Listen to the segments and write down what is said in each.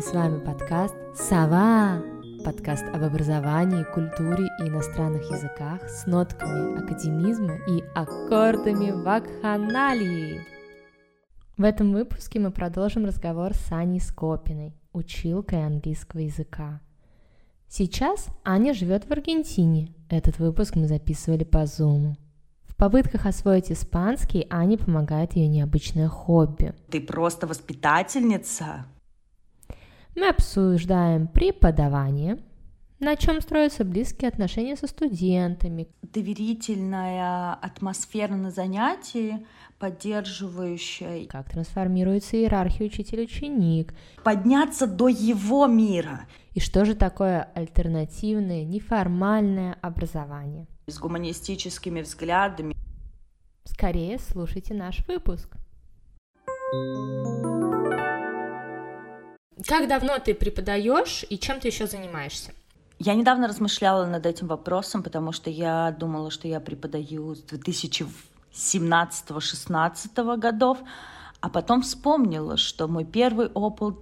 И с вами подкаст «Сова!» Подкаст об образовании, культуре и иностранных языках с нотками академизма и аккордами вакханалии. В этом выпуске мы продолжим разговор с Аней Скопиной, училкой английского языка. Сейчас Аня живет в Аргентине. Этот выпуск мы записывали по Zoom попытках освоить испанский Ане помогает ее необычное хобби. Ты просто воспитательница. Мы обсуждаем преподавание, на чем строятся близкие отношения со студентами. Доверительная атмосфера на занятии, поддерживающая. Как трансформируется иерархия учитель-ученик. Подняться до его мира. И что же такое альтернативное, неформальное образование? С гуманистическими взглядами. Скорее слушайте наш выпуск. Как давно ты преподаешь и чем ты еще занимаешься? Я недавно размышляла над этим вопросом, потому что я думала, что я преподаю с 2017-16 годов, а потом вспомнила, что мой первый опыт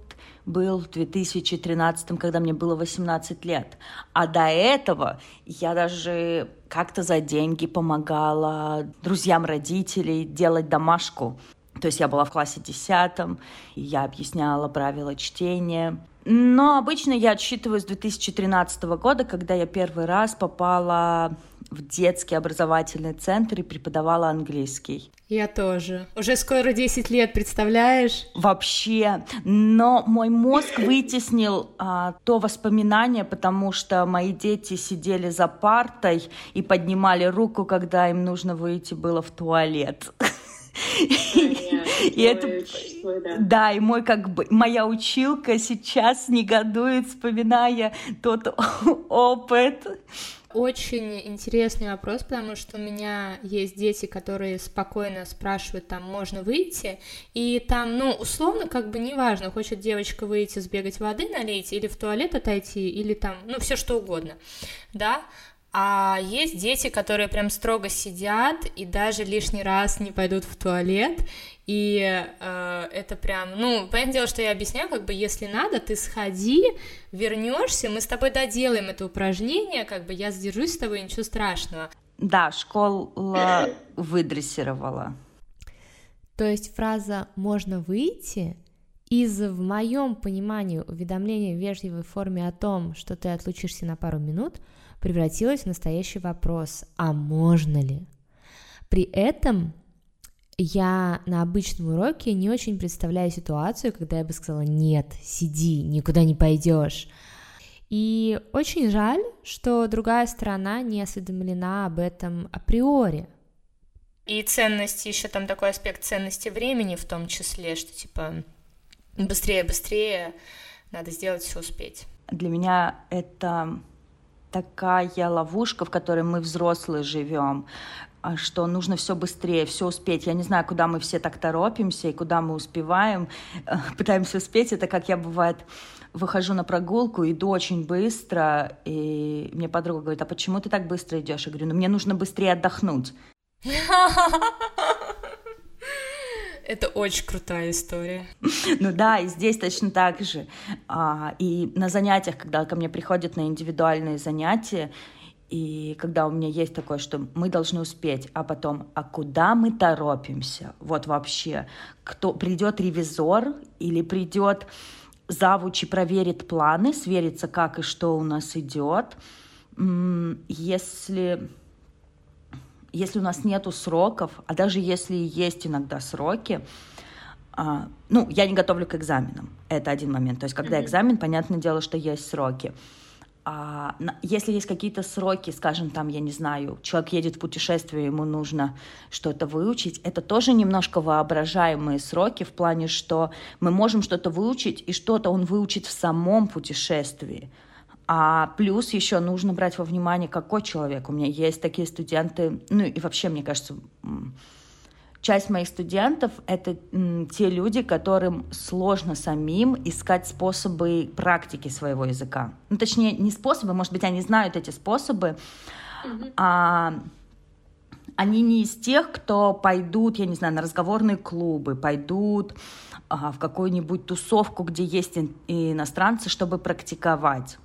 был в 2013, когда мне было 18 лет. А до этого я даже как-то за деньги помогала друзьям родителей делать домашку. То есть я была в классе десятом, и я объясняла правила чтения. Но обычно я отсчитываю с 2013 года, когда я первый раз попала в детский образовательный центр и преподавала английский. Я тоже. Уже скоро 10 лет, представляешь? Вообще. Но мой мозг вытеснил а, то воспоминание, потому что мои дети сидели за партой и поднимали руку, когда им нужно выйти было в туалет. И это, да, и мой как бы моя училка сейчас негодует, вспоминая тот опыт. Очень интересный вопрос, потому что у меня есть дети, которые спокойно спрашивают, там, можно выйти, и там, ну, условно, как бы неважно, хочет девочка выйти, сбегать воды налить, или в туалет отойти, или там, ну, все что угодно, да, а есть дети, которые прям строго сидят и даже лишний раз не пойдут в туалет. И э, это прям, ну, понятное дело, что я объясняю, как бы, если надо, ты сходи, вернешься, мы с тобой доделаем это упражнение, как бы я сдержусь с тобой, ничего страшного. Да, школа выдрессировала. То есть фраза «можно выйти» из, в моем понимании, уведомления в вежливой форме о том, что ты отлучишься на пару минут – превратилась в настоящий вопрос, а можно ли? При этом я на обычном уроке не очень представляю ситуацию, когда я бы сказала, нет, сиди, никуда не пойдешь. И очень жаль, что другая сторона не осведомлена об этом априори. И ценности, еще там такой аспект ценности времени в том числе, что типа быстрее, быстрее, надо сделать все успеть. Для меня это такая ловушка, в которой мы взрослые живем, а, что нужно все быстрее, все успеть. Я не знаю, куда мы все так торопимся и куда мы успеваем, пытаемся успеть. Это как я бывает выхожу на прогулку, иду очень быстро, и мне подруга говорит, а почему ты так быстро идешь? Я говорю, ну мне нужно быстрее отдохнуть. Это очень крутая история. Ну да, и здесь точно так же. А, и на занятиях, когда ко мне приходят на индивидуальные занятия, и когда у меня есть такое, что мы должны успеть, а потом, а куда мы торопимся? Вот вообще, кто придет ревизор или придет завуч и проверит планы, сверится, как и что у нас идет. Если если у нас нету сроков, а даже если есть иногда сроки, а, ну, я не готовлю к экзаменам. Это один момент. То есть, когда mm-hmm. экзамен, понятное дело, что есть сроки. А, если есть какие-то сроки, скажем, там, я не знаю, человек едет в путешествие, ему нужно что-то выучить, это тоже немножко воображаемые сроки в плане, что мы можем что-то выучить, и что-то он выучит в самом путешествии. А плюс еще нужно брать во внимание, какой человек. У меня есть такие студенты, ну и вообще, мне кажется, часть моих студентов — это те люди, которым сложно самим искать способы практики своего языка. Ну, точнее, не способы, может быть, они знают эти способы, mm-hmm. а они не из тех, кто пойдут, я не знаю, на разговорные клубы, пойдут а, в какую-нибудь тусовку, где есть иностранцы, чтобы практиковать.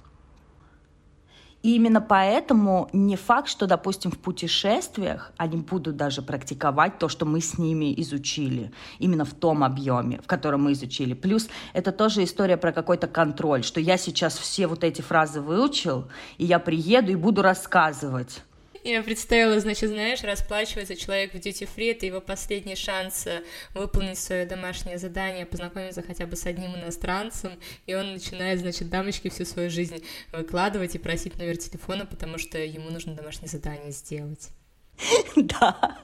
И именно поэтому не факт, что, допустим, в путешествиях они будут даже практиковать то, что мы с ними изучили, именно в том объеме, в котором мы изучили. Плюс это тоже история про какой-то контроль, что я сейчас все вот эти фразы выучил, и я приеду и буду рассказывать. Я представила, значит, знаешь, расплачивается человек в free, это его последний шанс э, выполнить свое домашнее задание, познакомиться хотя бы с одним иностранцем, и он начинает, значит, дамочки всю свою жизнь выкладывать и просить номер телефона, потому что ему нужно домашнее задание сделать. Да.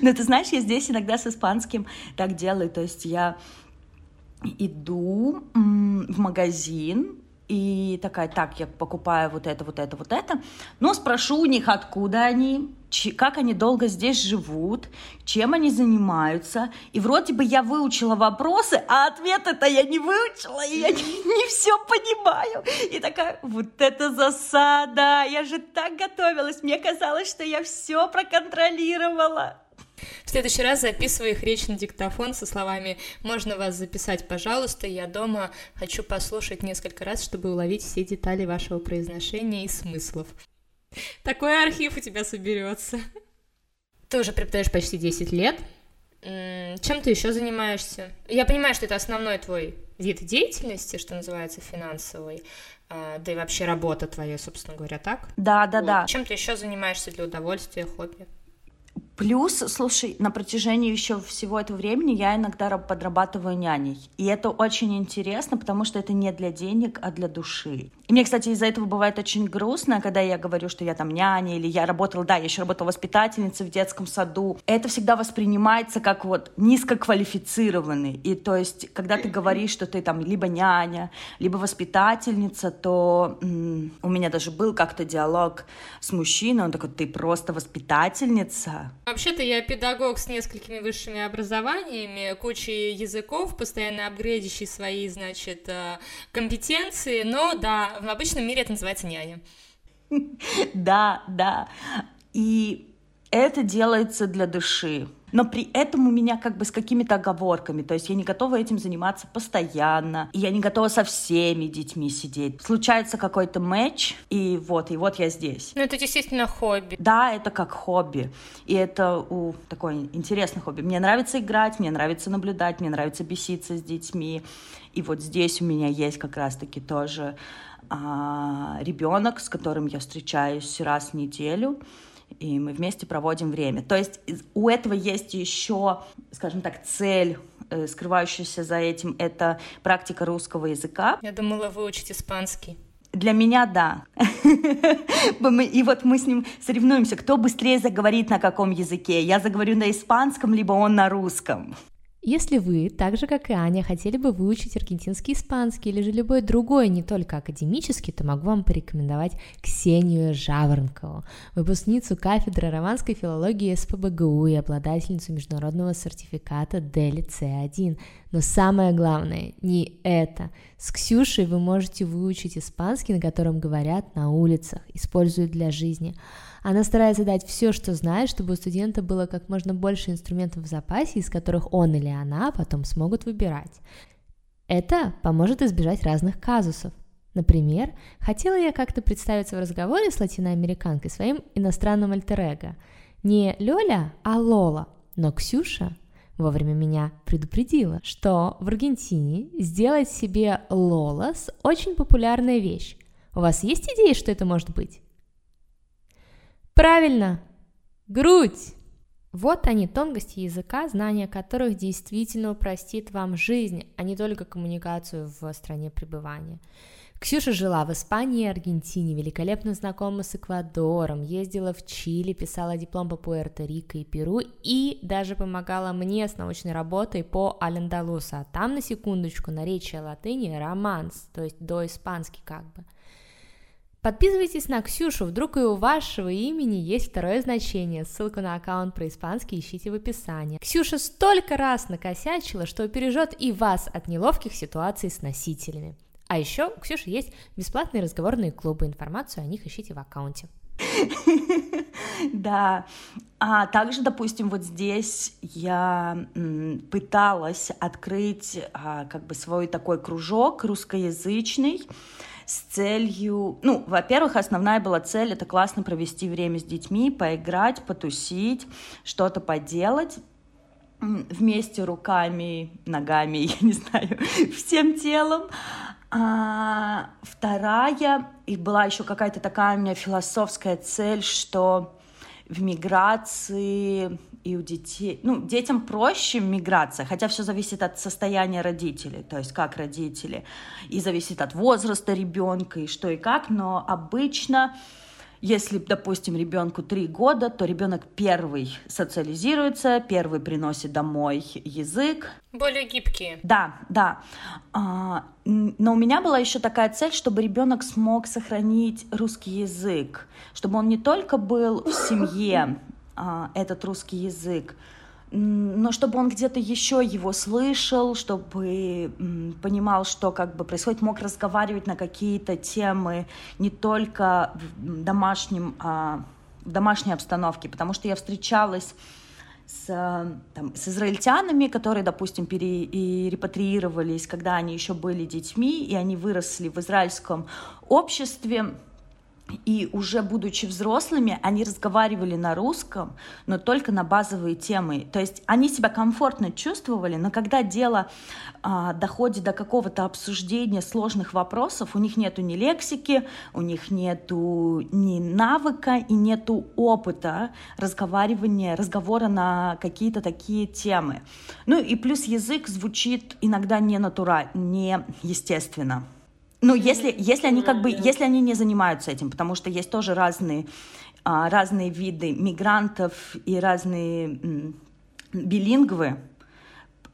Но ты знаешь, я здесь иногда с испанским так делаю, то есть я иду в магазин, и такая, так, я покупаю вот это, вот это, вот это. Но спрошу у них, откуда они, как они долго здесь живут, чем они занимаются. И вроде бы я выучила вопросы, а ответы-то я не выучила, и я не, не все понимаю. И такая, вот это засада, я же так готовилась, мне казалось, что я все проконтролировала. В следующий раз записывай их речь на диктофон со словами «Можно вас записать, пожалуйста, я дома хочу послушать несколько раз, чтобы уловить все детали вашего произношения и смыслов». Такой архив у тебя соберется. Ты уже преподаешь почти 10 лет. Чем ты еще занимаешься? Я понимаю, что это основной твой вид деятельности, что называется финансовый, а, да и вообще работа твоя, собственно говоря, так? Да, да, вот. да. Чем ты еще занимаешься для удовольствия, хобби? Плюс, слушай, на протяжении еще всего этого времени я иногда подрабатываю няней. И это очень интересно, потому что это не для денег, а для души. И мне, кстати, из-за этого бывает очень грустно, когда я говорю, что я там няня, или я работала, да, я еще работала воспитательницей в детском саду. Это всегда воспринимается как вот низкоквалифицированный. И то есть, когда ты говоришь, что ты там либо няня, либо воспитательница, то м- у меня даже был как-то диалог с мужчиной, он такой, ты просто воспитательница, Вообще-то я педагог с несколькими высшими образованиями, кучей языков, постоянно апгрейдящий свои, значит, э, компетенции, но да, в обычном мире это называется няня. Да, да. И это делается для души но при этом у меня как бы с какими-то оговорками, то есть я не готова этим заниматься постоянно, и я не готова со всеми детьми сидеть. Случается какой-то матч, и вот, и вот я здесь. Ну, это действительно хобби. Да, это как хобби, и это у, такое интересное хобби. Мне нравится играть, мне нравится наблюдать, мне нравится беситься с детьми, и вот здесь у меня есть как раз-таки тоже а, ребенок, с которым я встречаюсь раз в неделю, и мы вместе проводим время. То есть у этого есть еще, скажем так, цель э, скрывающаяся за этим, это практика русского языка. Я думала выучить испанский. Для меня да. И вот мы с ним соревнуемся, кто быстрее заговорит на каком языке. Я заговорю на испанском, либо он на русском. Если вы, так же как и Аня, хотели бы выучить аргентинский испанский или же любой другой, не только академический, то могу вам порекомендовать Ксению Жаворонкову, выпускницу кафедры романской филологии СПБГУ и обладательницу международного сертификата Дели С1. Но самое главное не это. С Ксюшей вы можете выучить испанский, на котором говорят на улицах, используют для жизни. Она старается дать все, что знает, чтобы у студента было как можно больше инструментов в запасе, из которых он или она потом смогут выбирать. Это поможет избежать разных казусов. Например, хотела я как-то представиться в разговоре с латиноамериканкой своим иностранным альтер Не Лёля, а Лола. Но Ксюша вовремя меня предупредила, что в Аргентине сделать себе Лолас очень популярная вещь. У вас есть идеи, что это может быть? Правильно! Грудь! Вот они, тонкости языка, знание которых действительно упростит вам жизнь, а не только коммуникацию в стране пребывания. Ксюша жила в Испании и Аргентине, великолепно знакома с Эквадором, ездила в Чили, писала диплом по Пуэрто-Рико и Перу и даже помогала мне с научной работой по Аль-Андалусу, а там, на секундочку, наречие латыни романс, то есть до испанский как бы – Подписывайтесь на Ксюшу, вдруг и у вашего имени есть второе значение. Ссылку на аккаунт про испанский ищите в описании. Ксюша столько раз накосячила, что пережет и вас от неловких ситуаций с носителями. А еще у Ксюши есть бесплатные разговорные клубы, информацию о них ищите в аккаунте. Да, А также, допустим, вот здесь я пыталась открыть а, как бы свой такой кружок русскоязычный с целью, ну, во-первых, основная была цель это классно провести время с детьми, поиграть, потусить, что-то поделать вместе руками, ногами, я не знаю, всем телом. А вторая, и была еще какая-то такая у меня философская цель, что в миграции и у детей, ну, детям проще миграция, хотя все зависит от состояния родителей, то есть как родители, и зависит от возраста ребенка и что и как, но обычно если, допустим, ребенку три года, то ребенок первый социализируется, первый приносит домой язык. Более гибкие. Да, да. А, но у меня была еще такая цель, чтобы ребенок смог сохранить русский язык, чтобы он не только был в семье, этот русский язык, но чтобы он где-то еще его слышал, чтобы понимал, что как бы происходит, мог разговаривать на какие-то темы не только в домашнем, а в домашней обстановке, потому что я встречалась с, там, с израильтянами, которые, допустим, пере, и репатриировались, когда они еще были детьми, и они выросли в израильском обществе, и уже будучи взрослыми, они разговаривали на русском, но только на базовые темы. То есть они себя комфортно чувствовали, но когда дело а, доходит до какого-то обсуждения сложных вопросов, у них нету ни лексики, у них нету ни навыка и нету опыта разговаривания, разговора на какие-то такие темы. Ну и плюс язык звучит иногда не натурально, не естественно. Ну, если, если они как бы, если они не занимаются этим, потому что есть тоже разные, а, разные виды мигрантов и разные билингвы,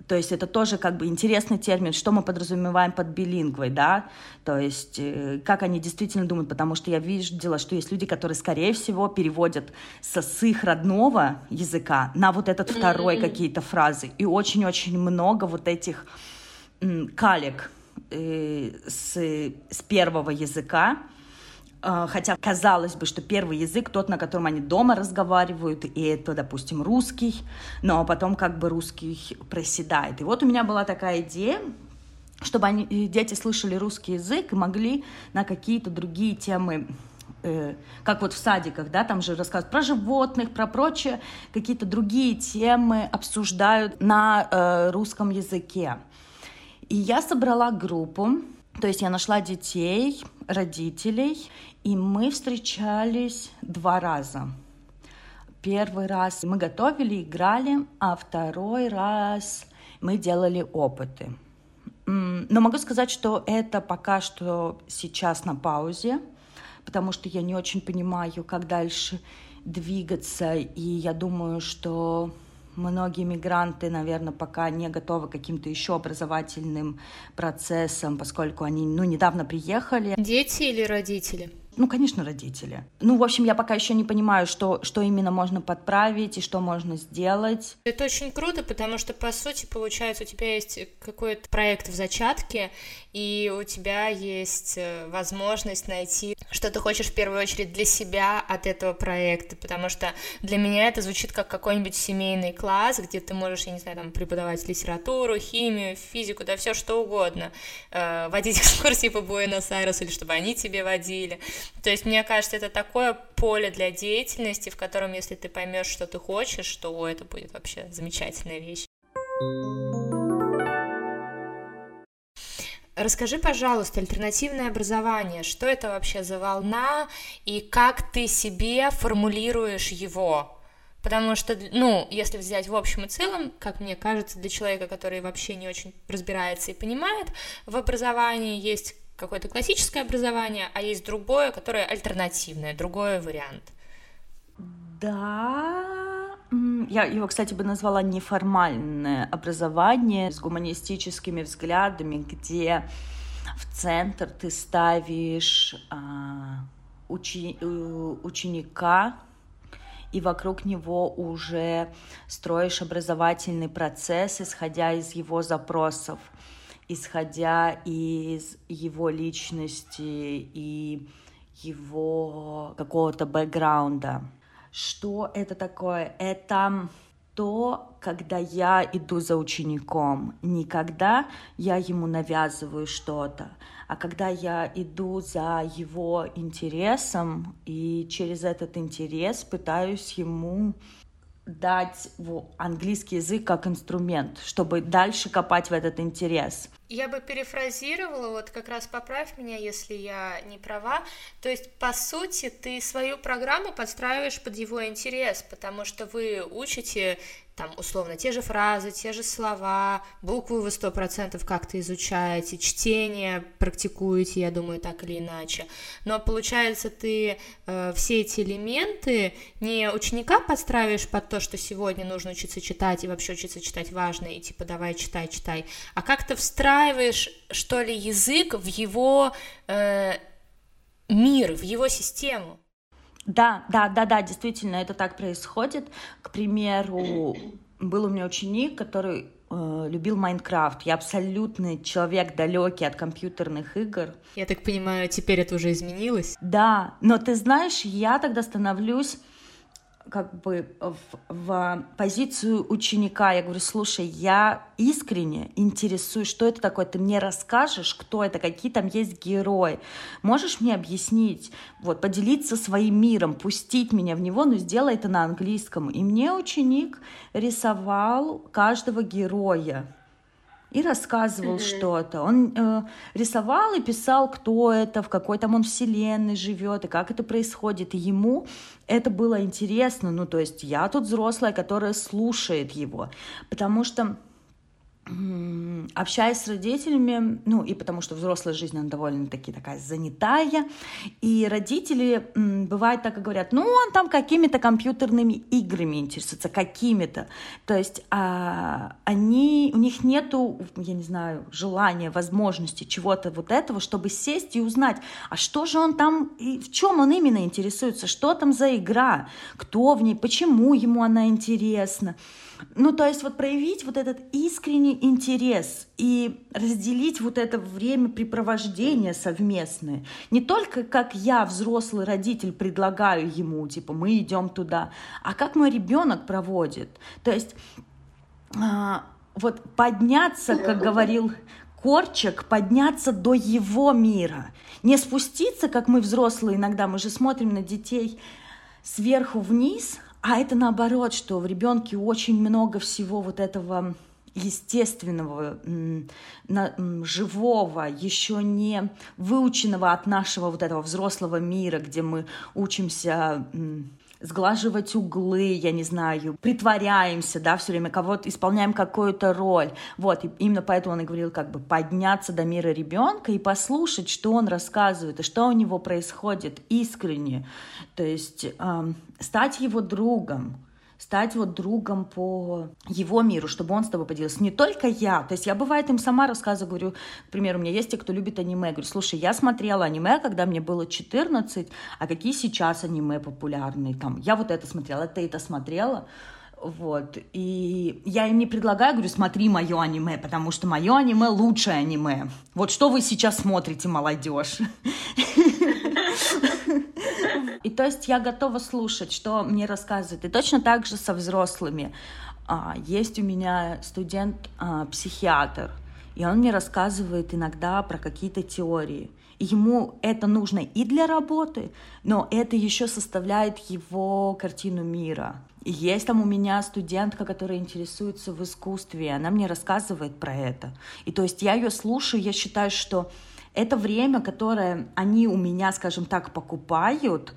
то есть это тоже как бы интересный термин, что мы подразумеваем под билингвой, да, то есть э, как они действительно думают, потому что я видела, что есть люди, которые, скорее всего, переводят со с их родного языка на вот этот второй mm-hmm. какие-то фразы, и очень-очень много вот этих калек, с, с первого языка, э, хотя казалось бы, что первый язык тот, на котором они дома разговаривают, и это, допустим, русский, но потом как бы русский проседает. И вот у меня была такая идея, чтобы они, э, дети слышали русский язык и могли на какие-то другие темы э, как вот в садиках, да, там же рассказывают про животных, про прочее, какие-то другие темы обсуждают на э, русском языке. И я собрала группу, то есть я нашла детей, родителей, и мы встречались два раза. Первый раз мы готовили, играли, а второй раз мы делали опыты. Но могу сказать, что это пока что сейчас на паузе, потому что я не очень понимаю, как дальше двигаться, и я думаю, что Многие мигранты, наверное, пока не готовы к каким-то еще образовательным процессам, поскольку они ну, недавно приехали. Дети или родители? Ну, конечно, родители. Ну, в общем, я пока еще не понимаю, что, что именно можно подправить и что можно сделать. Это очень круто, потому что, по сути, получается, у тебя есть какой-то проект в зачатке, и у тебя есть э, возможность найти, что ты хочешь в первую очередь для себя от этого проекта, потому что для меня это звучит как какой-нибудь семейный класс, где ты можешь, я не знаю, там, преподавать литературу, химию, физику, да все что угодно, э, водить экскурсии по Буэнос-Айресу, или чтобы они тебе водили, то есть, мне кажется, это такое поле для деятельности, в котором, если ты поймешь, что ты хочешь, то это будет вообще замечательная вещь. Расскажи, пожалуйста, альтернативное образование, что это вообще за волна и как ты себе формулируешь его? Потому что, ну, если взять в общем и целом, как мне кажется, для человека, который вообще не очень разбирается и понимает в образовании, есть какое-то классическое образование, а есть другое, которое альтернативное, другой вариант. Да, я его, кстати, бы назвала неформальное образование с гуманистическими взглядами, где в центр ты ставишь а, учи, ученика, и вокруг него уже строишь образовательный процесс, исходя из его запросов исходя из его личности и его какого-то бэкграунда. Что это такое? Это то, когда я иду за учеником, не когда я ему навязываю что-то, а когда я иду за его интересом и через этот интерес пытаюсь ему дать английский язык как инструмент, чтобы дальше копать в этот интерес. Я бы перефразировала, вот как раз поправь меня, если я не права. То есть, по сути, ты свою программу подстраиваешь под его интерес, потому что вы учите там, условно, те же фразы, те же слова, буквы вы сто процентов как-то изучаете, чтение практикуете, я думаю, так или иначе. Но получается, ты э, все эти элементы не ученика подстраиваешь под то, что сегодня нужно учиться читать, и вообще учиться читать важно, и типа давай читай, читай, а как-то встраиваешь, что ли, язык в его э, мир, в его систему. Да, да, да, да, действительно, это так происходит. К примеру, был у меня ученик, который э, любил Майнкрафт. Я абсолютный человек далекий от компьютерных игр. Я так понимаю, теперь это уже изменилось? Да, но ты знаешь, я тогда становлюсь как бы в, в позицию ученика. Я говорю, слушай, я искренне интересуюсь, что это такое. Ты мне расскажешь, кто это, какие там есть герои. Можешь мне объяснить, вот, поделиться своим миром, пустить меня в него, но сделай это на английском. И мне ученик рисовал каждого героя и рассказывал mm-hmm. что-то. Он э, рисовал и писал, кто это, в какой там он вселенной живет и как это происходит. И ему это было интересно. Ну, то есть я тут взрослая, которая слушает его, потому что общаясь с родителями, ну и потому что взрослая жизнь, она довольно-таки такая занятая, и родители, бывает так и говорят, ну он там какими-то компьютерными играми интересуется, какими-то, то есть а, они, у них нету, я не знаю, желания, возможности чего-то вот этого, чтобы сесть и узнать, а что же он там, и в чем он именно интересуется, что там за игра, кто в ней, почему ему она интересна, ну, то есть вот проявить вот этот искренний интерес и разделить вот это времяпрепровождение совместное. Не только как я, взрослый родитель, предлагаю ему, типа, мы идем туда, а как мой ребенок проводит. То есть а, вот подняться, как говорил Корчик, подняться до его мира. Не спуститься, как мы взрослые иногда, мы же смотрим на детей сверху вниз, а это наоборот, что в ребенке очень много всего вот этого естественного, живого, еще не выученного от нашего вот этого взрослого мира, где мы учимся сглаживать углы, я не знаю, притворяемся, да, все время кого-то исполняем какую-то роль. Вот, и именно поэтому он и говорил, как бы подняться до мира ребенка и послушать, что он рассказывает и что у него происходит искренне. То есть эм, стать его другом, стать вот другом по его миру, чтобы он с тобой поделился. Не только я. То есть я, бывает, им сама рассказываю, говорю, к примеру, у меня есть те, кто любит аниме. говорю, слушай, я смотрела аниме, когда мне было 14, а какие сейчас аниме популярные? Там, я вот это смотрела, ты это смотрела. Вот. И я им не предлагаю, говорю, смотри мое аниме, потому что мое аниме лучшее аниме. Вот что вы сейчас смотрите, молодежь? И то есть я готова слушать, что мне рассказывают. И точно так же со взрослыми. А, есть у меня студент-психиатр, а, и он мне рассказывает иногда про какие-то теории. Ему это нужно и для работы, но это еще составляет его картину мира. И есть там у меня студентка, которая интересуется в искусстве, и она мне рассказывает про это. И то есть я ее слушаю, я считаю, что это время, которое они у меня, скажем так, покупают,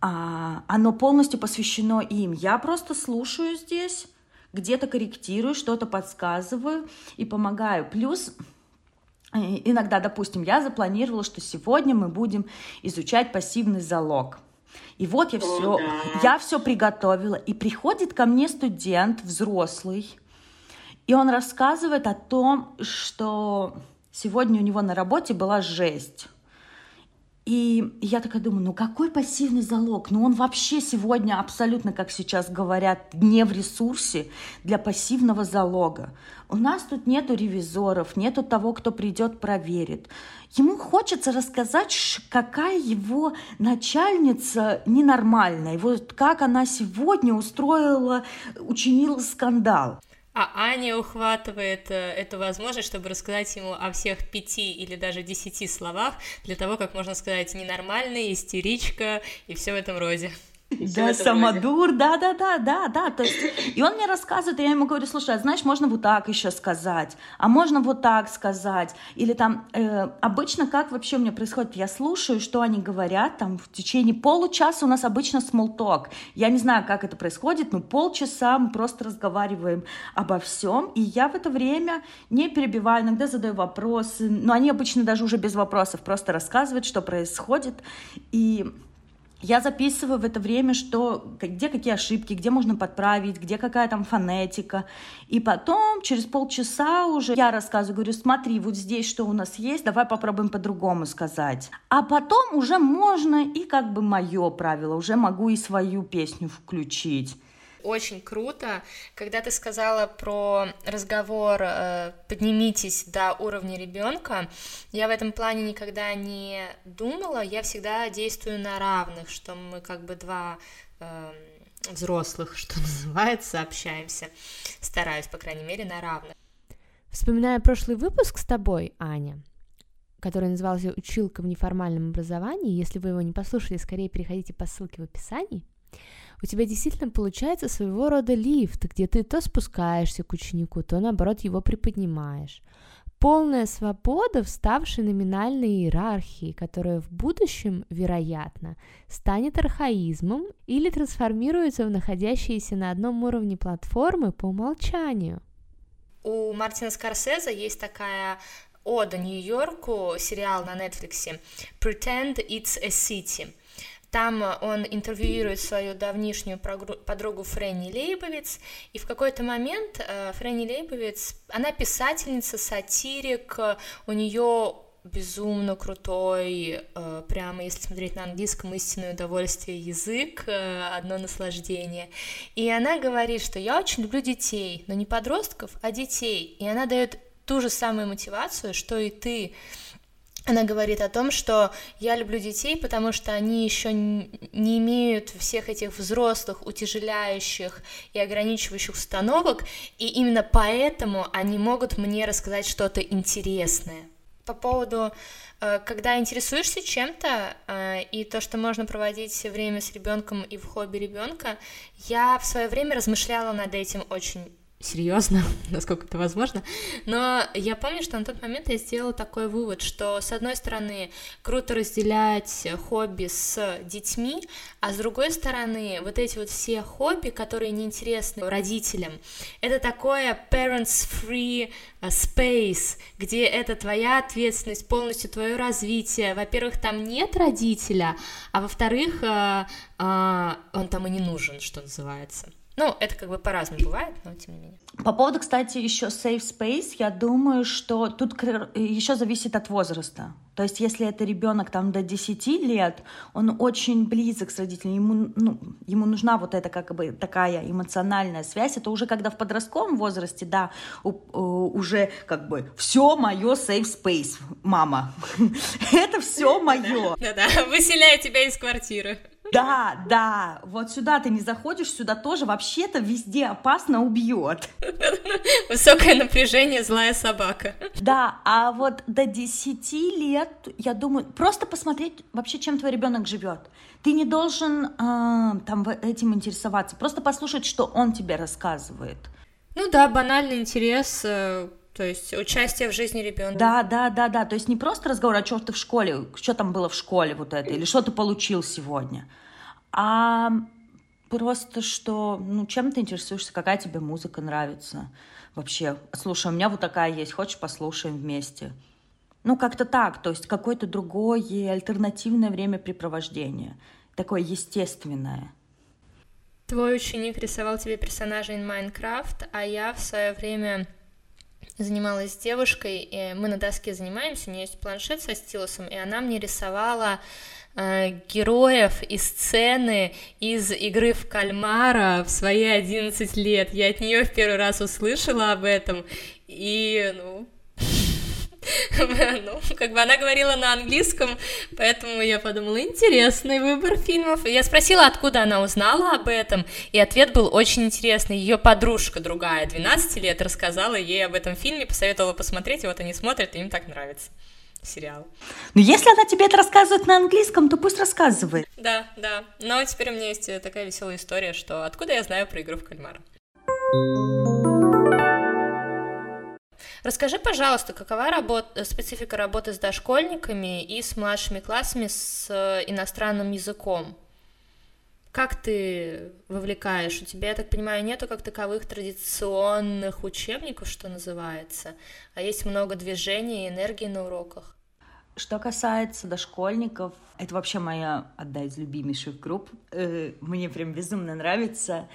а, оно полностью посвящено им. Я просто слушаю здесь, где-то корректирую, что-то подсказываю и помогаю. Плюс э, иногда, допустим, я запланировала, что сегодня мы будем изучать пассивный залог. И вот я все, я все приготовила, и приходит ко мне студент взрослый, и он рассказывает о том, что Сегодня у него на работе была жесть. И я такая думаю, ну какой пассивный залог? Ну он вообще сегодня абсолютно, как сейчас говорят, не в ресурсе для пассивного залога. У нас тут нету ревизоров, нету того, кто придет, проверит. Ему хочется рассказать, какая его начальница ненормальная, вот как она сегодня устроила, учинила скандал. А Аня ухватывает э, эту возможность, чтобы рассказать ему о всех пяти или даже десяти словах для того, как можно сказать ненормальный, истеричка и все в этом роде. Да, самодур, да, да, да, да, да. То есть, и он мне рассказывает, и я ему говорю, слушай, а знаешь, можно вот так еще сказать, а можно вот так сказать. Или там э, обычно как вообще у меня происходит, я слушаю, что они говорят, там в течение получаса у нас обычно talk. Я не знаю, как это происходит, но полчаса мы просто разговариваем обо всем, и я в это время не перебиваю, иногда задаю вопросы, но они обычно даже уже без вопросов просто рассказывают, что происходит, и я записываю в это время, что, где какие ошибки, где можно подправить, где какая там фонетика. И потом, через полчаса уже я рассказываю, говорю, смотри, вот здесь что у нас есть, давай попробуем по-другому сказать. А потом уже можно и как бы мое правило, уже могу и свою песню включить очень круто. Когда ты сказала про разговор э, «поднимитесь до уровня ребенка», я в этом плане никогда не думала, я всегда действую на равных, что мы как бы два э, взрослых, что называется, общаемся. Стараюсь, по крайней мере, на равных. Вспоминая прошлый выпуск с тобой, Аня, который назывался «Училка в неформальном образовании», если вы его не послушали, скорее переходите по ссылке в описании – у тебя действительно получается своего рода лифт, где ты то спускаешься к ученику, то наоборот его приподнимаешь. Полная свобода вставшей номинальной иерархии, которая в будущем, вероятно, станет архаизмом или трансформируется в находящиеся на одном уровне платформы по умолчанию. У Мартина Скорсезе есть такая ода Нью-Йорку, сериал на Netflix «Pretend it's a City», там э, он интервьюирует свою давнишнюю подругу Фрэнни Лейбовиц, и в какой-то момент э, Фрэнни Лейбовиц, она писательница, сатирик, у нее безумно крутой, э, прямо если смотреть на английском, истинное удовольствие язык, одно наслаждение. И она говорит, что я очень люблю детей, но не подростков, а детей. И она дает ту же самую мотивацию, что и ты она говорит о том, что я люблю детей, потому что они еще не имеют всех этих взрослых, утяжеляющих и ограничивающих установок, и именно поэтому они могут мне рассказать что-то интересное. По поводу, э, когда интересуешься чем-то, э, и то, что можно проводить время с ребенком и в хобби ребенка, я в свое время размышляла над этим очень серьезно, насколько это возможно. Но я помню, что на тот момент я сделала такой вывод, что с одной стороны круто разделять хобби с детьми, а с другой стороны вот эти вот все хобби, которые неинтересны родителям, это такое parents-free э, space, где это твоя ответственность, полностью твое развитие. Во-первых, там нет родителя, а во-вторых, э, э, он там и не нужен, что называется. Ну, это как бы по-разному бывает, но тем не менее. По поводу, кстати, еще safe space, я думаю, что тут еще зависит от возраста. То есть, если это ребенок там до 10 лет, он очень близок с родителями, ему, ну, ему нужна вот эта как бы такая эмоциональная связь. Это уже когда в подростковом возрасте, да, у, у, уже как бы все мое safe space, мама. Это все мое. Да-да, выселяю тебя из квартиры. Да, да, вот сюда ты не заходишь, сюда тоже вообще-то везде опасно убьет. Высокое напряжение, злая собака. Да, а вот до 10 лет, я думаю, просто посмотреть вообще, чем твой ребенок живет. Ты не должен э, там этим интересоваться, просто послушать, что он тебе рассказывает. Ну да, банальный интерес, э, то есть участие в жизни ребенка. Да, да, да, да. То есть не просто разговор, а что ты в школе, что там было в школе вот это, или что ты получил сегодня а просто что, ну, чем ты интересуешься, какая тебе музыка нравится вообще. Слушай, у меня вот такая есть, хочешь, послушаем вместе. Ну, как-то так, то есть какое-то другое альтернативное времяпрепровождение, такое естественное. Твой ученик рисовал тебе персонажей in Minecraft, а я в свое время занималась с девушкой, и мы на доске занимаемся, у нее есть планшет со стилусом, и она мне рисовала героев и сцены из игры в кальмара в свои 11 лет. Я от нее в первый раз услышала об этом, и, ну, ну, как бы она говорила на английском, поэтому я подумала, интересный выбор фильмов. Я спросила, откуда она узнала об этом, и ответ был очень интересный. Ее подружка другая, 12 лет, рассказала ей об этом фильме, посоветовала посмотреть, и вот они смотрят, и им так нравится сериал. Ну, если она тебе это рассказывает на английском, то пусть рассказывает. Да, да. Но теперь у меня есть такая веселая история, что откуда я знаю про игру в кальмара. Расскажи, пожалуйста, какова работа, специфика работы с дошкольниками и с младшими классами с э, иностранным языком? Как ты вовлекаешь? У тебя, я так понимаю, нету как таковых традиционных учебников, что называется, а есть много движений и энергии на уроках. Что касается дошкольников, это вообще моя одна из любимейших групп. Э, мне прям безумно нравится.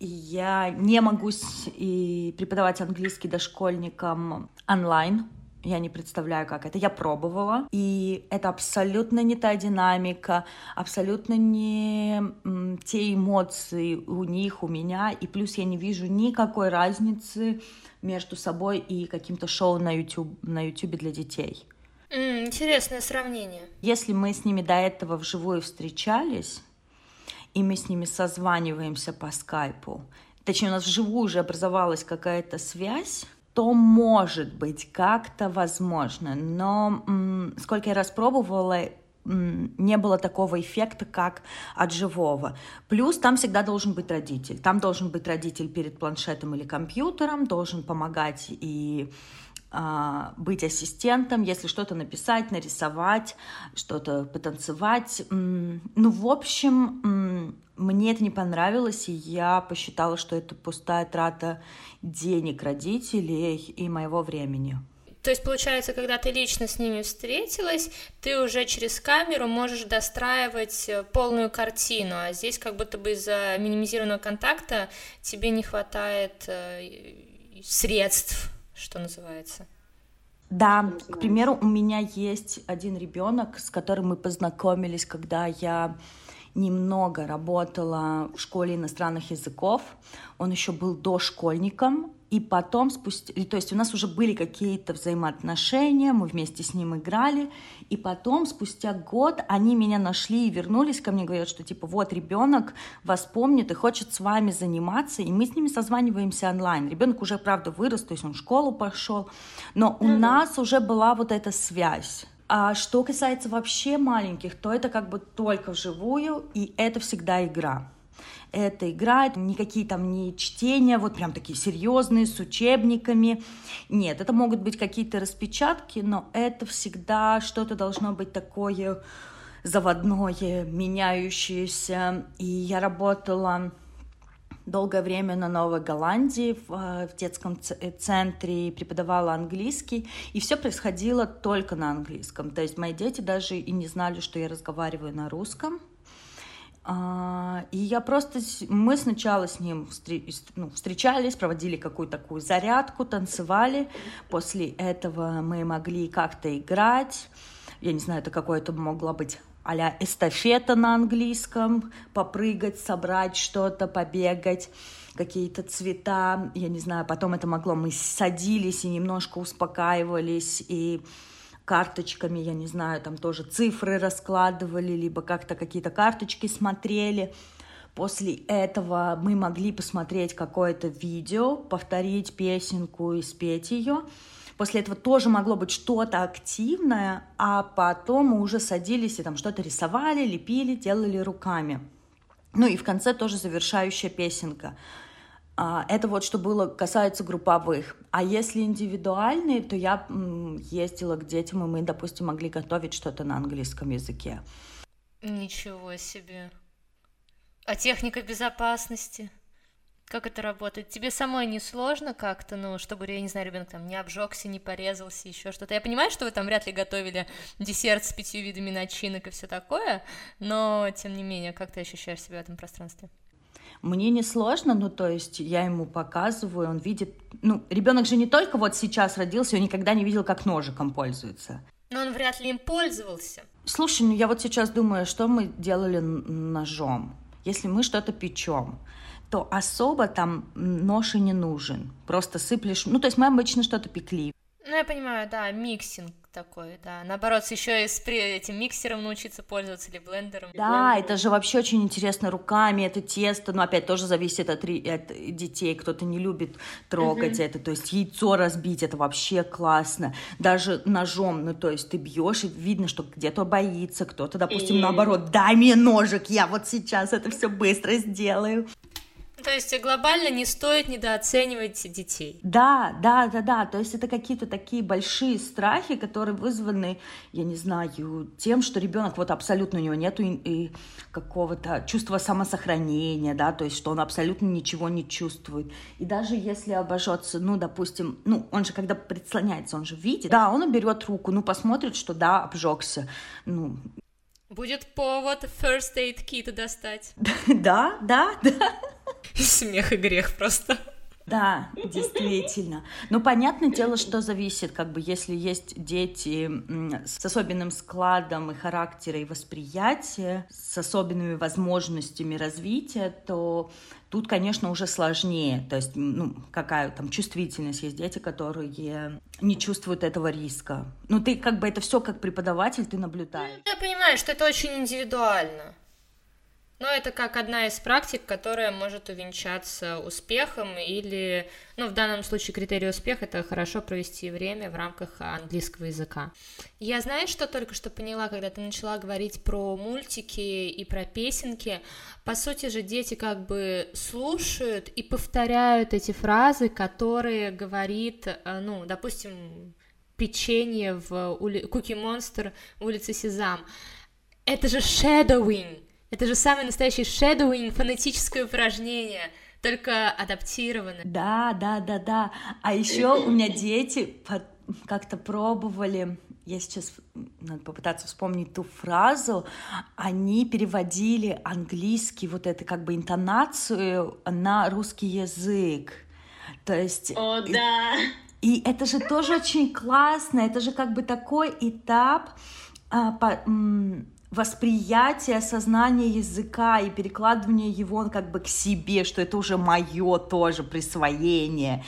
Я не могу и преподавать английский дошкольникам онлайн. Я не представляю, как это. Я пробовала, и это абсолютно не та динамика, абсолютно не те эмоции у них, у меня. И плюс я не вижу никакой разницы между собой и каким-то шоу на YouTube, на YouTube для детей. Mm, интересное сравнение. Если мы с ними до этого вживую встречались, и мы с ними созваниваемся по скайпу, точнее, у нас вживую уже образовалась какая-то связь, то может быть как-то возможно. Но м- сколько я раз пробовала, не было такого эффекта, как от живого. Плюс там всегда должен быть родитель. Там должен быть родитель перед планшетом или компьютером, должен помогать и быть ассистентом, если что-то написать, нарисовать, что-то потанцевать. Ну, в общем, мне это не понравилось, и я посчитала, что это пустая трата денег родителей и моего времени. То есть, получается, когда ты лично с ними встретилась, ты уже через камеру можешь достраивать э, полную картину, а здесь как будто бы из-за минимизированного контакта тебе не хватает э, средств что называется. Да, к примеру, у меня есть один ребенок, с которым мы познакомились, когда я немного работала в школе иностранных языков. Он еще был дошкольником, и потом спустя... То есть у нас уже были какие-то взаимоотношения, мы вместе с ним играли, и потом, спустя год, они меня нашли и вернулись ко мне, говорят, что типа вот ребенок вас помнит и хочет с вами заниматься, и мы с ними созваниваемся онлайн. Ребенок уже, правда, вырос, то есть он в школу пошел, но у mm-hmm. нас уже была вот эта связь. А что касается вообще маленьких, то это как бы только вживую, и это всегда игра это играет, никакие там не чтения, вот прям такие серьезные, с учебниками. Нет, это могут быть какие-то распечатки, но это всегда что-то должно быть такое заводное, меняющееся. И я работала долгое время на Новой Голландии в, э, в детском э, центре, преподавала английский, и все происходило только на английском. То есть мои дети даже и не знали, что я разговариваю на русском. А, и я просто, мы сначала с ним ну, встречались, проводили какую-то такую зарядку, танцевали. После этого мы могли как-то играть. Я не знаю, это какое-то могло быть а эстафета на английском, попрыгать, собрать что-то, побегать, какие-то цвета, я не знаю, потом это могло, мы садились и немножко успокаивались, и карточками, я не знаю, там тоже цифры раскладывали, либо как-то какие-то карточки смотрели. После этого мы могли посмотреть какое-то видео, повторить песенку и спеть ее. После этого тоже могло быть что-то активное, а потом мы уже садились и там что-то рисовали, лепили, делали руками. Ну и в конце тоже завершающая песенка. А, это вот что было касается групповых. А если индивидуальные, то я ездила к детям, и мы, допустим, могли готовить что-то на английском языке. Ничего себе. А техника безопасности? Как это работает? Тебе самой не сложно как-то, ну, чтобы, я не знаю, ребенок там не обжегся, не порезался, еще что-то. Я понимаю, что вы там вряд ли готовили десерт с пятью видами начинок и все такое, но, тем не менее, как ты ощущаешь себя в этом пространстве? Мне не сложно, ну, то есть я ему показываю, он видит... Ну, ребенок же не только вот сейчас родился, он никогда не видел, как ножиком пользуется. Но он вряд ли им пользовался. Слушай, ну я вот сейчас думаю, что мы делали ножом. Если мы что-то печем, то особо там нож и не нужен. Просто сыплешь... Ну, то есть мы обычно что-то пекли. Ну, я понимаю, да, mixing такой, да. Наоборот, еще и с этим миксером научиться пользоваться или блендером. Да, это же вообще очень интересно руками, это тесто, но опять тоже зависит от, от детей, кто-то не любит трогать uh-huh. это, то есть яйцо разбить, это вообще классно. Даже ножом, ну то есть ты бьешь и видно, что где-то боится, кто-то, допустим, и... наоборот, дай мне ножик, я вот сейчас это все быстро сделаю. То есть глобально не стоит недооценивать детей. Да, да, да, да. То есть это какие-то такие большие страхи, которые вызваны, я не знаю, тем, что ребенок вот абсолютно у него нету и, и какого-то чувства самосохранения, да, то есть что он абсолютно ничего не чувствует. И даже если обожжется, ну, допустим, ну, он же когда прислоняется, он же видит, да, он уберет руку, ну, посмотрит, что да, обжегся, ну, Будет повод first aid kit достать. Да, да, да. Смех и грех просто. Да, действительно. Ну, понятное дело, что зависит, как бы, если есть дети с особенным складом и характера, и восприятия, с особенными возможностями развития, то тут, конечно, уже сложнее. То есть, ну, какая там чувствительность есть дети, которые не чувствуют этого риска. Ну, ты как бы это все как преподаватель ты наблюдаешь. Я понимаю, что это очень индивидуально. Но это как одна из практик, которая может увенчаться успехом или, ну, в данном случае критерий успеха — это хорошо провести время в рамках английского языка. Я, знаешь, что только что поняла, когда ты начала говорить про мультики и про песенки? По сути же дети как бы слушают и повторяют эти фразы, которые говорит, э, ну, допустим, печенье в ули... Cookie Monster улице Сезам. Это же shadowing, это же самый настоящий shadowing, фонетическое упражнение, только адаптированное. Да, да, да, да. А еще у меня дети как-то пробовали, я сейчас надо попытаться вспомнить ту фразу, они переводили английский, вот это как бы интонацию на русский язык. То есть... О, да! И это же тоже очень классно, это же как бы такой этап а, по, восприятие, осознание языка и перекладывание его как бы к себе, что это уже мое тоже присвоение.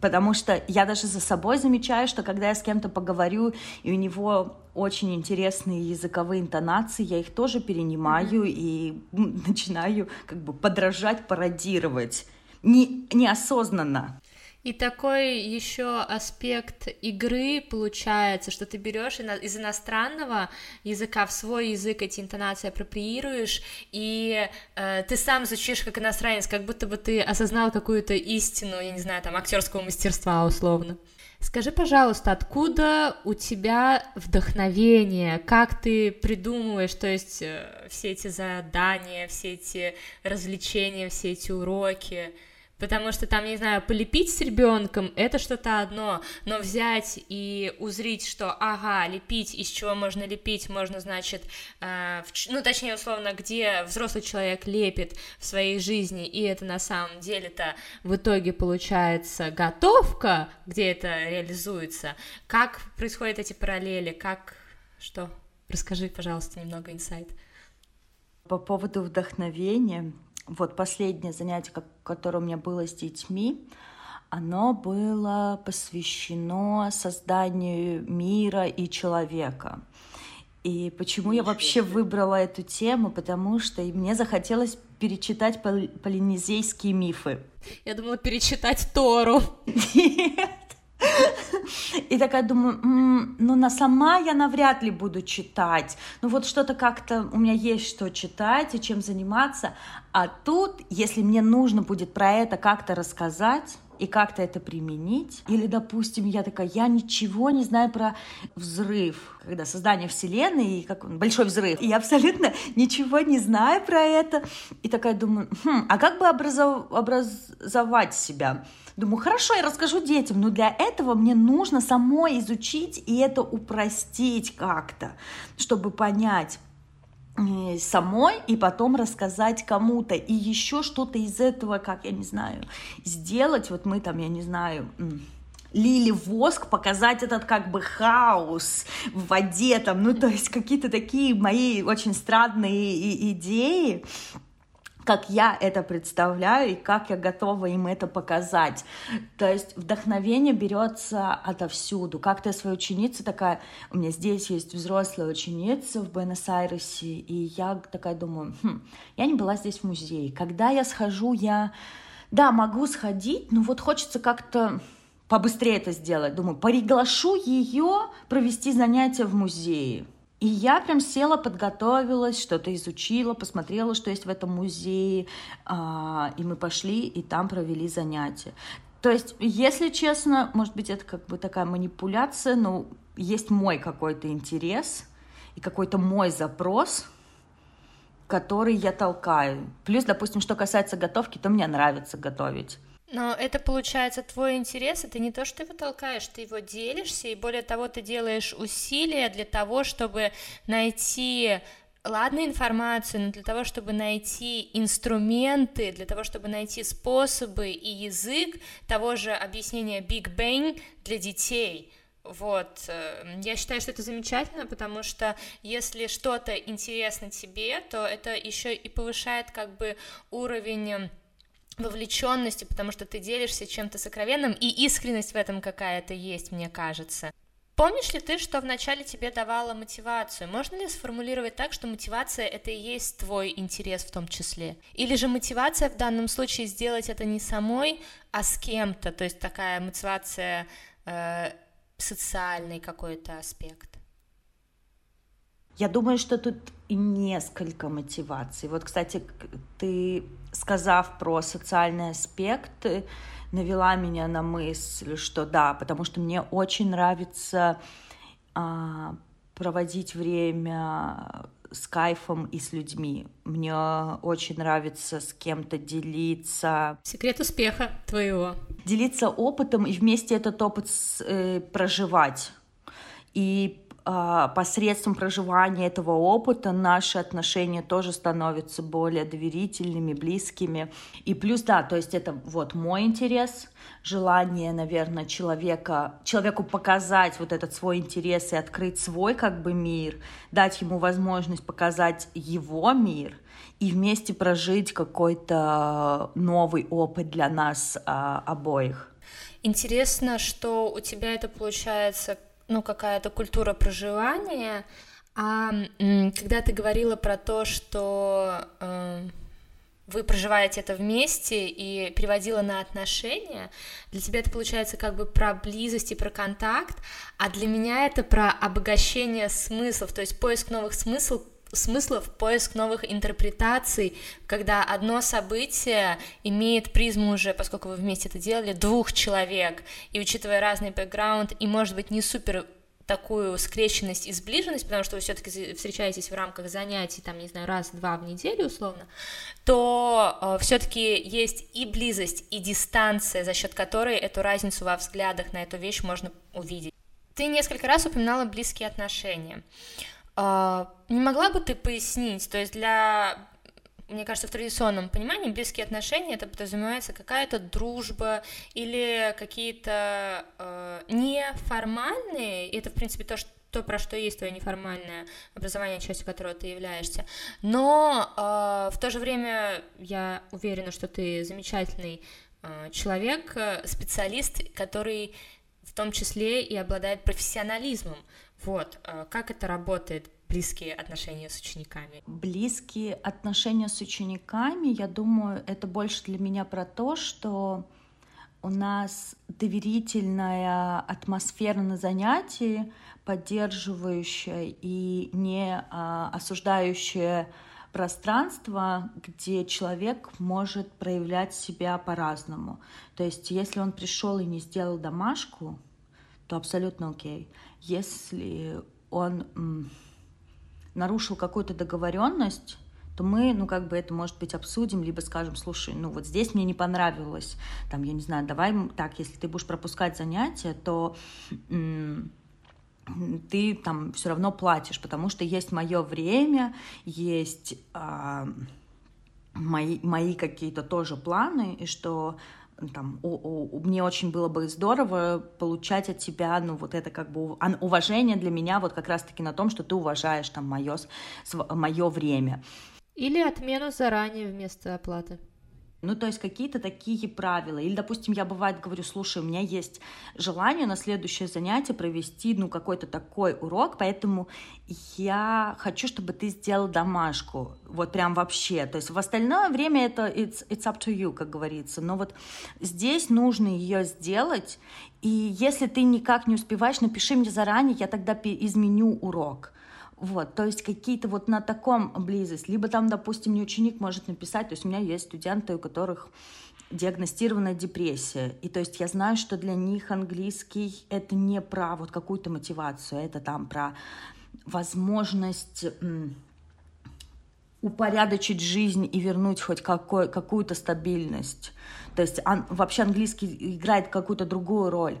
Потому что я даже за собой замечаю, что когда я с кем-то поговорю, и у него очень интересные языковые интонации, я их тоже перенимаю mm-hmm. и начинаю как бы подражать, пародировать. Не, неосознанно. И такой еще аспект игры получается, что ты берешь из иностранного языка в свой язык эти интонации апроприируешь, и э, ты сам звучишь как иностранец, как будто бы ты осознал какую-то истину, я не знаю, там, актерского мастерства условно. Скажи, пожалуйста, откуда у тебя вдохновение? Как ты придумываешь, то есть э, все эти задания, все эти развлечения, все эти уроки? Потому что там, не знаю, полепить с ребенком это что-то одно, но взять и узрить, что, ага, лепить, из чего можно лепить, можно, значит, э, в, ну, точнее, условно, где взрослый человек лепит в своей жизни, и это на самом деле-то в итоге получается готовка, где это реализуется. Как происходят эти параллели, как, что? Расскажи, пожалуйста, немного инсайт. По поводу вдохновения, вот последнее занятие, которое у меня было с детьми, оно было посвящено созданию мира и человека. И почему я вообще выбрала эту тему? Потому что мне захотелось перечитать полинезийские мифы. Я думала перечитать Тору. Нет. И такая думаю, м-м, ну на сама я навряд ли буду читать. Ну вот что-то как-то у меня есть что читать и чем заниматься. А тут, если мне нужно будет про это как-то рассказать, и как-то это применить. Или, допустим, я такая, я ничего не знаю про взрыв, когда создание Вселенной, и как он, большой взрыв. И я абсолютно ничего не знаю про это. И такая думаю, хм, а как бы образов... образовать себя? Думаю, хорошо, я расскажу детям, но для этого мне нужно самой изучить и это упростить как-то, чтобы понять. Э, самой и потом рассказать кому-то и еще что-то из этого, как я не знаю, сделать. Вот мы там, я не знаю, лили воск, показать этот как бы хаос в воде там, ну то есть какие-то такие мои очень странные идеи как я это представляю и как я готова им это показать. То есть вдохновение берется отовсюду. Как-то я своя ученица такая, у меня здесь есть взрослая ученица в Буэнос-Айресе, и я такая думаю, хм, я не была здесь в музее. Когда я схожу, я, да, могу сходить, но вот хочется как-то побыстрее это сделать. Думаю, приглашу ее провести занятия в музее. И я прям села, подготовилась, что-то изучила, посмотрела, что есть в этом музее, а, и мы пошли и там провели занятия. То есть, если честно, может быть, это как бы такая манипуляция, но есть мой какой-то интерес и какой-то мой запрос, который я толкаю. Плюс, допустим, что касается готовки, то мне нравится готовить. Но это получается твой интерес, это не то, что ты его толкаешь, ты его делишься, и более того, ты делаешь усилия для того, чтобы найти ладно информацию, но для того, чтобы найти инструменты, для того, чтобы найти способы и язык того же объяснения Big Bang для детей. Вот, я считаю, что это замечательно, потому что если что-то интересно тебе, то это еще и повышает как бы уровень вовлеченности, потому что ты делишься чем-то сокровенным, и искренность в этом какая-то есть, мне кажется. Помнишь ли ты, что вначале тебе давала мотивацию? Можно ли сформулировать так, что мотивация это и есть твой интерес в том числе? Или же мотивация в данном случае сделать это не самой, а с кем-то, то есть такая мотивация э, социальный какой-то аспект? Я думаю, что тут несколько мотиваций. Вот, кстати, ты, сказав про социальный аспект, навела меня на мысль, что да, потому что мне очень нравится а, проводить время с кайфом и с людьми. Мне очень нравится с кем-то делиться. Секрет успеха твоего. Делиться опытом и вместе этот опыт с, э, проживать. И посредством проживания этого опыта наши отношения тоже становятся более доверительными, близкими. И плюс, да, то есть это вот мой интерес, желание, наверное, человека, человеку показать вот этот свой интерес и открыть свой как бы мир, дать ему возможность показать его мир и вместе прожить какой-то новый опыт для нас а, обоих. Интересно, что у тебя это получается ну, какая-то культура проживания, а когда ты говорила про то, что э, вы проживаете это вместе и переводила на отношения, для тебя это получается как бы про близость и про контакт, а для меня это про обогащение смыслов, то есть поиск новых смыслов, смыслов, поиск новых интерпретаций, когда одно событие имеет призму уже, поскольку вы вместе это делали, двух человек, и учитывая разный бэкграунд, и может быть не супер такую скрещенность и сближенность, потому что вы все-таки встречаетесь в рамках занятий, там, не знаю, раз-два в неделю условно, то э, все-таки есть и близость, и дистанция, за счет которой эту разницу во взглядах на эту вещь можно увидеть. Ты несколько раз упоминала близкие отношения. А, не могла бы ты пояснить, то есть для мне кажется, в традиционном понимании близкие отношения это подразумевается какая-то дружба или какие-то э, неформальные, это, в принципе, то, что то, про что есть твое неформальное образование, частью которого ты являешься. Но э, в то же время я уверена, что ты замечательный э, человек, специалист, который в том числе и обладает профессионализмом. Вот, а, как это работает, близкие отношения с учениками? Близкие отношения с учениками, я думаю, это больше для меня про то, что у нас доверительная атмосфера на занятии, поддерживающая и не а, осуждающая пространство, где человек может проявлять себя по-разному. То есть, если он пришел и не сделал домашку, то абсолютно окей. Если он нарушил какую-то договоренность, то мы, ну, как бы это, может быть, обсудим, либо скажем, слушай, ну, вот здесь мне не понравилось, там, я не знаю, давай так, если ты будешь пропускать занятия, то ты там все равно платишь, потому что есть мое время, есть а, мои, мои какие-то тоже планы, и что там, у, у, мне очень было бы здорово получать от тебя, ну, вот это как бы уважение для меня вот как раз-таки на том, что ты уважаешь там мое, мое время. Или отмену заранее вместо оплаты. Ну, то есть какие-то такие правила. Или, допустим, я бывает говорю, слушай, у меня есть желание на следующее занятие провести, ну, какой-то такой урок, поэтому я хочу, чтобы ты сделал домашку. Вот прям вообще. То есть в остальное время это it's, it's up to you, как говорится. Но вот здесь нужно ее сделать. И если ты никак не успеваешь, напиши мне заранее, я тогда изменю урок. Вот, то есть какие-то вот на таком близость. Либо там, допустим, мне ученик может написать, то есть у меня есть студенты, у которых диагностирована депрессия. И то есть я знаю, что для них английский — это не про вот какую-то мотивацию, это там про возможность упорядочить жизнь и вернуть хоть какой, какую-то стабильность. То есть ан, вообще английский играет какую-то другую роль.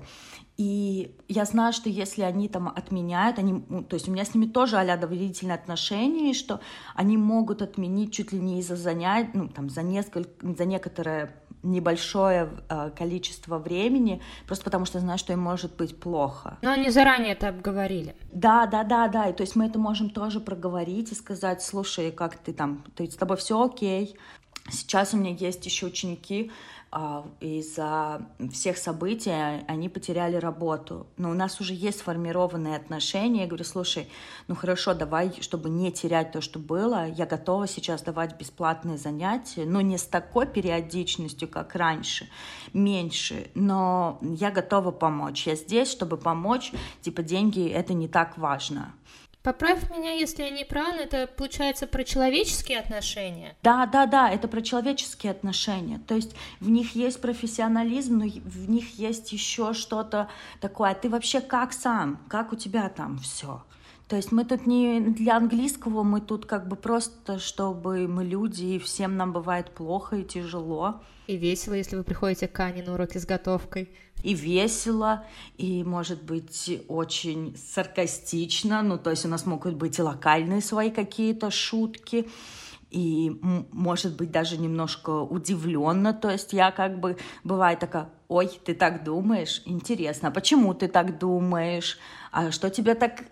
И я знаю, что если они там отменяют, они, то есть у меня с ними тоже а доверительные отношения, что они могут отменить чуть ли не из-за занятий, ну, там, за несколько, за некоторое небольшое э, количество времени, просто потому что знаю, что им может быть плохо. Но они заранее это обговорили. Да, да, да, да. И то есть мы это можем тоже проговорить и сказать, слушай, как ты там, ты с тобой все окей. Сейчас у меня есть еще ученики, из-за всех событий они потеряли работу. Но у нас уже есть сформированные отношения. Я говорю, слушай, ну хорошо, давай, чтобы не терять то, что было, я готова сейчас давать бесплатные занятия, но не с такой периодичностью, как раньше, меньше, но я готова помочь. Я здесь, чтобы помочь, типа деньги это не так важно. Поправь меня, если я не права, но это получается про человеческие отношения. Да, да, да, это про человеческие отношения. То есть в них есть профессионализм, но в них есть еще что-то такое. А ты вообще как сам? Как у тебя там все? То есть мы тут не для английского, мы тут как бы просто, чтобы мы люди, и всем нам бывает плохо и тяжело. И весело, если вы приходите к Ане на уроки с готовкой и весело, и, может быть, очень саркастично. Ну, то есть у нас могут быть и локальные свои какие-то шутки, и, может быть, даже немножко удивленно. То есть я как бы бывает такая, ой, ты так думаешь? Интересно, а почему ты так думаешь? А что тебе так...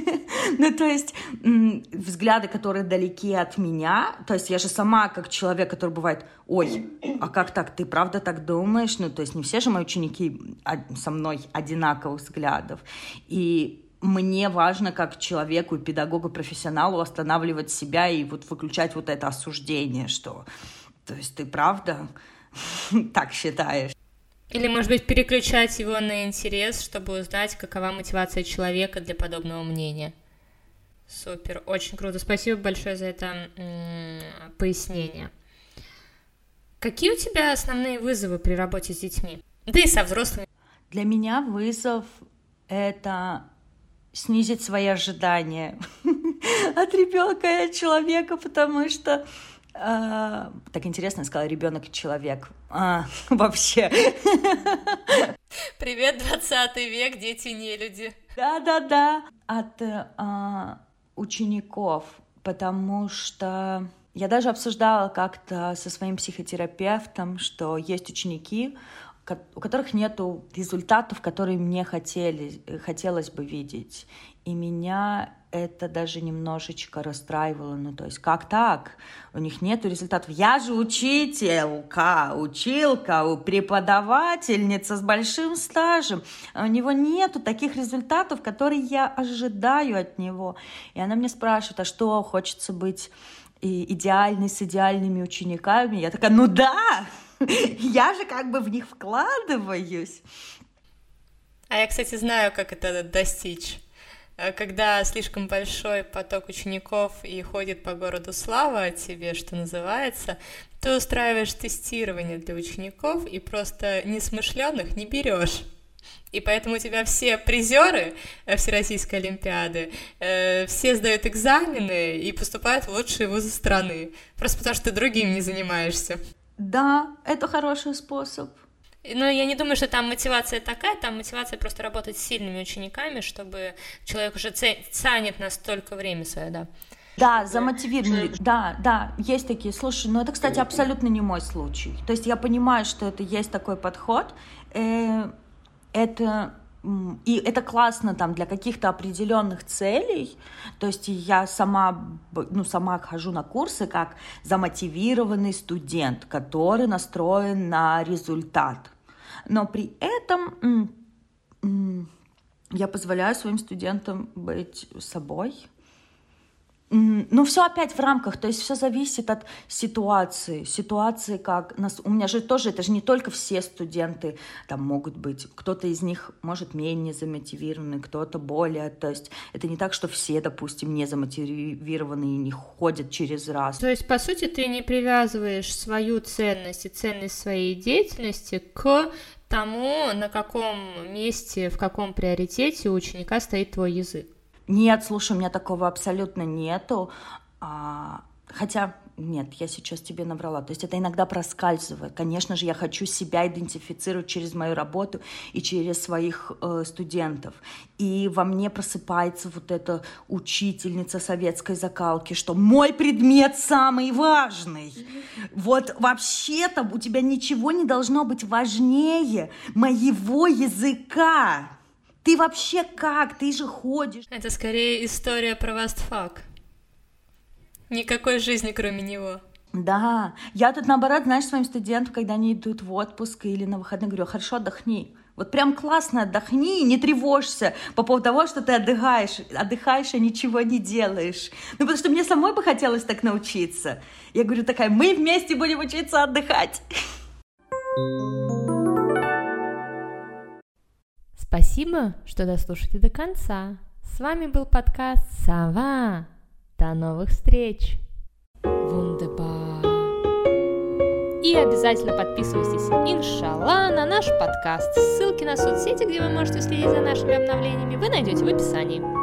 ну, то есть взгляды, которые далеки от меня, то есть я же сама как человек, который бывает, ой, а как так, ты правда так думаешь? Ну, то есть не все же мои ученики со мной одинаковых взглядов. И мне важно как человеку, педагогу, профессионалу останавливать себя и вот выключать вот это осуждение, что то есть ты правда так считаешь. Или, может быть, переключать его на интерес, чтобы узнать, какова мотивация человека для подобного мнения. Супер, очень круто. Спасибо большое за это пояснение. Какие у тебя основные вызовы при работе с детьми? Да и со взрослыми. Для меня вызов — это снизить свои ожидания от ребенка и от человека, потому что а, так интересно, сказала ребенок и человек. А, вообще. Привет, 20 век, дети не люди. Да, да, да. От а, учеников, потому что я даже обсуждала как-то со своим психотерапевтом, что есть ученики, у которых нет результатов, которые мне хотели, хотелось бы видеть. И меня это даже немножечко расстраивало. Ну, то есть, как так? У них нет результатов. Я же учителька, училка, преподавательница с большим стажем. А у него нету таких результатов, которые я ожидаю от него. И она мне спрашивает, а что, хочется быть идеальной с идеальными учениками? Я такая, ну да, я же как бы в них вкладываюсь. А я, кстати, знаю, как это достичь. Э, когда слишком большой поток учеников и ходит по городу слава о тебе, что называется, ты устраиваешь тестирование для учеников и просто несмышленных не берешь. И поэтому у тебя все призеры э, Всероссийской Олимпиады, э, все сдают экзамены и поступают в лучшие вузы страны. Просто потому что ты другим не занимаешься. Да, это хороший способ. Но я не думаю, что там мотивация такая, там мотивация просто работать с сильными учениками, чтобы человек уже ценит настолько время свое, да. Да, замотивировали. Да, да, есть такие. Слушай, ну это, кстати, абсолютно не мой случай. То есть я понимаю, что это есть такой подход. Э, это и это классно там для каких-то определенных целей. То есть я сама, ну, сама хожу на курсы как замотивированный студент, который настроен на результат. Но при этом я позволяю своим студентам быть собой, ну, все опять в рамках, то есть все зависит от ситуации. Ситуации, как нас. У меня же тоже, это же не только все студенты там могут быть. Кто-то из них может менее замотивированный, кто-то более. То есть это не так, что все, допустим, не замотивированы и не ходят через раз. То есть, по сути, ты не привязываешь свою ценность и ценность своей деятельности к тому, на каком месте, в каком приоритете у ученика стоит твой язык. Нет, слушай, у меня такого абсолютно нету. А, хотя, нет, я сейчас тебе наврала. То есть это иногда проскальзывает. Конечно же, я хочу себя идентифицировать через мою работу и через своих э, студентов. И во мне просыпается вот эта учительница советской закалки, что мой предмет самый важный. Вот вообще-то у тебя ничего не должно быть важнее моего языка. Ты вообще как? Ты же ходишь. Это скорее история про вастфак. Никакой жизни, кроме него. Да, я тут наоборот, знаешь, своим студентам, когда они идут в отпуск или на выходные, говорю, хорошо, отдохни. Вот прям классно отдохни, не тревожься по поводу того, что ты отдыхаешь, отдыхаешь, а ничего не делаешь. Ну, потому что мне самой бы хотелось так научиться. Я говорю такая, мы вместе будем учиться отдыхать. Спасибо, что дослушали до конца. С вами был подкаст «Сова». До новых встреч! И обязательно подписывайтесь, иншалла, на наш подкаст. Ссылки на соцсети, где вы можете следить за нашими обновлениями, вы найдете в описании.